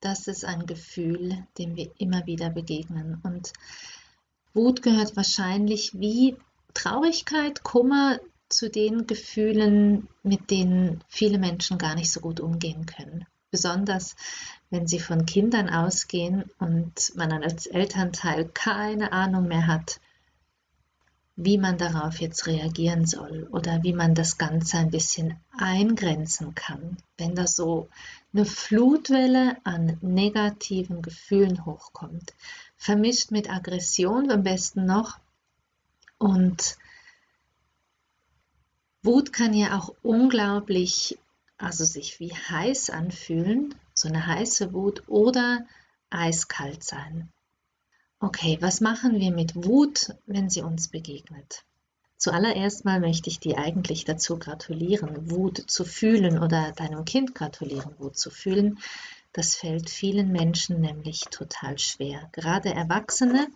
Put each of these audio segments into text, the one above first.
das ist ein Gefühl, dem wir immer wieder begegnen. Und Wut gehört wahrscheinlich wie Traurigkeit, Kummer zu den Gefühlen, mit denen viele Menschen gar nicht so gut umgehen können. Besonders wenn sie von Kindern ausgehen und man als Elternteil keine Ahnung mehr hat, wie man darauf jetzt reagieren soll oder wie man das Ganze ein bisschen eingrenzen kann, wenn da so eine Flutwelle an negativen Gefühlen hochkommt, vermischt mit Aggression am besten noch und Wut kann ja auch unglaublich also sich wie heiß anfühlen, so eine heiße Wut oder eiskalt sein. Okay, was machen wir mit Wut, wenn sie uns begegnet? Zuallererst mal möchte ich dir eigentlich dazu gratulieren, Wut zu fühlen oder deinem Kind gratulieren, Wut zu fühlen. Das fällt vielen Menschen nämlich total schwer. Gerade Erwachsene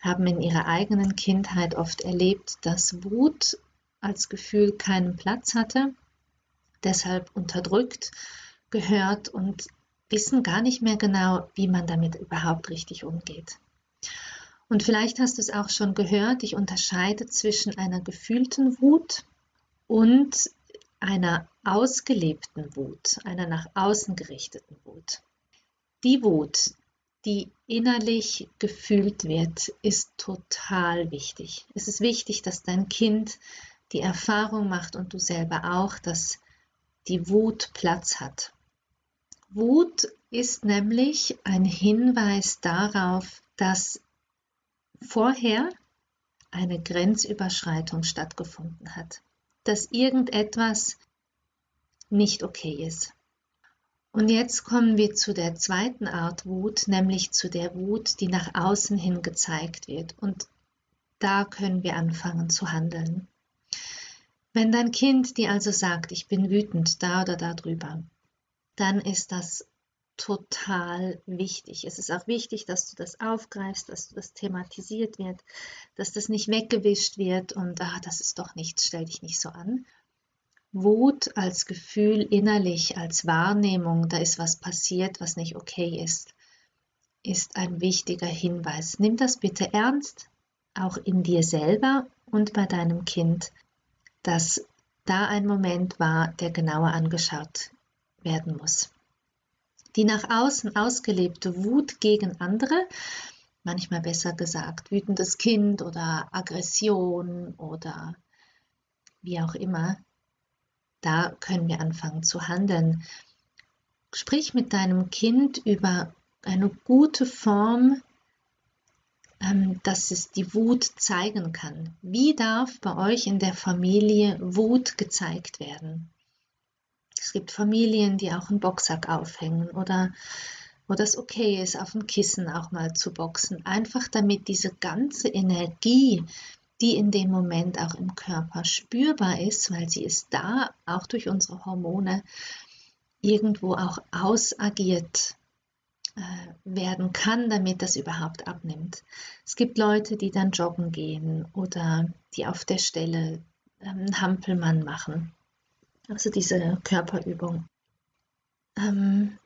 haben in ihrer eigenen Kindheit oft erlebt, dass Wut als Gefühl keinen Platz hatte deshalb unterdrückt gehört und wissen gar nicht mehr genau, wie man damit überhaupt richtig umgeht. Und vielleicht hast du es auch schon gehört, ich unterscheide zwischen einer gefühlten Wut und einer ausgelebten Wut, einer nach außen gerichteten Wut. Die Wut, die innerlich gefühlt wird, ist total wichtig. Es ist wichtig, dass dein Kind die Erfahrung macht und du selber auch, dass die Wut Platz hat. Wut ist nämlich ein Hinweis darauf, dass vorher eine Grenzüberschreitung stattgefunden hat, dass irgendetwas nicht okay ist. Und jetzt kommen wir zu der zweiten Art Wut, nämlich zu der Wut, die nach außen hin gezeigt wird. Und da können wir anfangen zu handeln. Wenn dein Kind dir also sagt, ich bin wütend da oder da drüber, dann ist das total wichtig. Es ist auch wichtig, dass du das aufgreifst, dass du das thematisiert wird, dass das nicht weggewischt wird und ah, das ist doch nichts, stell dich nicht so an. Wut als Gefühl innerlich, als Wahrnehmung, da ist was passiert, was nicht okay ist, ist ein wichtiger Hinweis. Nimm das bitte ernst, auch in dir selber und bei deinem Kind dass da ein Moment war, der genauer angeschaut werden muss. Die nach außen ausgelebte Wut gegen andere, manchmal besser gesagt wütendes Kind oder Aggression oder wie auch immer, da können wir anfangen zu handeln. Sprich mit deinem Kind über eine gute Form ähm, dass es die Wut zeigen kann. Wie darf bei euch in der Familie Wut gezeigt werden? Es gibt Familien, die auch einen Boxsack aufhängen oder wo das okay ist, auf dem Kissen auch mal zu boxen. Einfach damit diese ganze Energie, die in dem Moment auch im Körper spürbar ist, weil sie ist da, auch durch unsere Hormone, irgendwo auch ausagiert äh, werden kann, damit das überhaupt abnimmt. Es gibt Leute, die dann joggen gehen oder die auf der Stelle einen ähm, Hampelmann machen. Also diese Körperübung. Ähm,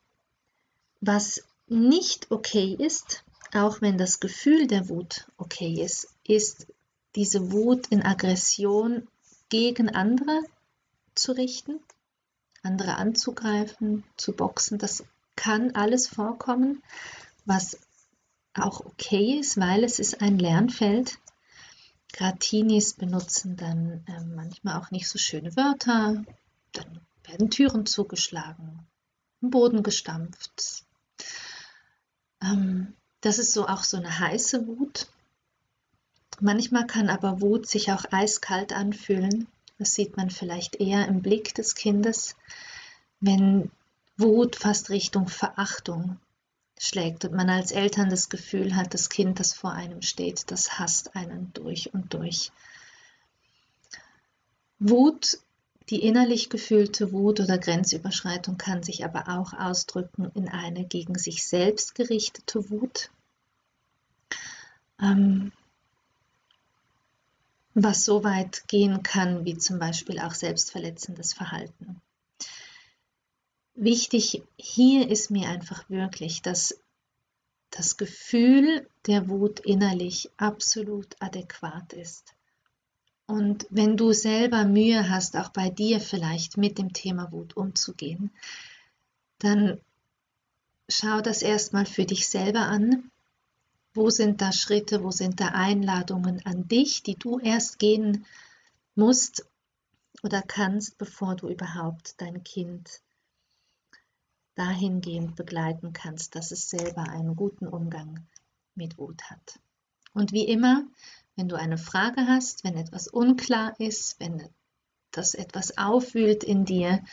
was nicht okay ist, auch wenn das Gefühl der Wut okay ist, ist diese Wut in Aggression gegen andere zu richten, andere anzugreifen, zu boxen. Das kann alles vorkommen, was auch okay ist, weil es ist ein Lernfeld. Gratinis benutzen dann äh, manchmal auch nicht so schöne Wörter, dann werden Türen zugeschlagen, Boden gestampft. Ähm, das ist so auch so eine heiße Wut. Manchmal kann aber Wut sich auch eiskalt anfühlen. Das sieht man vielleicht eher im Blick des Kindes, wenn Wut fast Richtung Verachtung schlägt und man als Eltern das Gefühl hat, das Kind, das vor einem steht, das hasst einen durch und durch. Wut, die innerlich gefühlte Wut oder Grenzüberschreitung kann sich aber auch ausdrücken in eine gegen sich selbst gerichtete Wut. Ähm, was so weit gehen kann, wie zum Beispiel auch selbstverletzendes Verhalten. Wichtig hier ist mir einfach wirklich, dass das Gefühl der Wut innerlich absolut adäquat ist. Und wenn du selber Mühe hast, auch bei dir vielleicht mit dem Thema Wut umzugehen, dann schau das erstmal für dich selber an. Wo sind da Schritte, wo sind da Einladungen an dich, die du erst gehen musst oder kannst, bevor du überhaupt dein Kind dahingehend begleiten kannst, dass es selber einen guten Umgang mit Wut hat. Und wie immer, wenn du eine Frage hast, wenn etwas unklar ist, wenn das etwas aufwühlt in dir,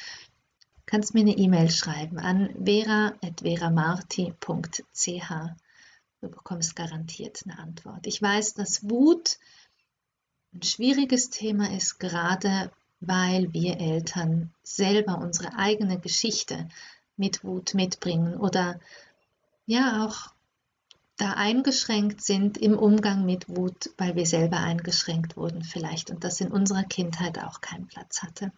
kannst mir eine E-Mail schreiben an vera.veramarti.ch. Du bekommst garantiert eine Antwort. Ich weiß, dass Wut ein schwieriges Thema ist, gerade weil wir Eltern selber unsere eigene Geschichte mit Wut mitbringen oder ja auch da eingeschränkt sind im Umgang mit Wut, weil wir selber eingeschränkt wurden vielleicht und das in unserer Kindheit auch keinen Platz hatte.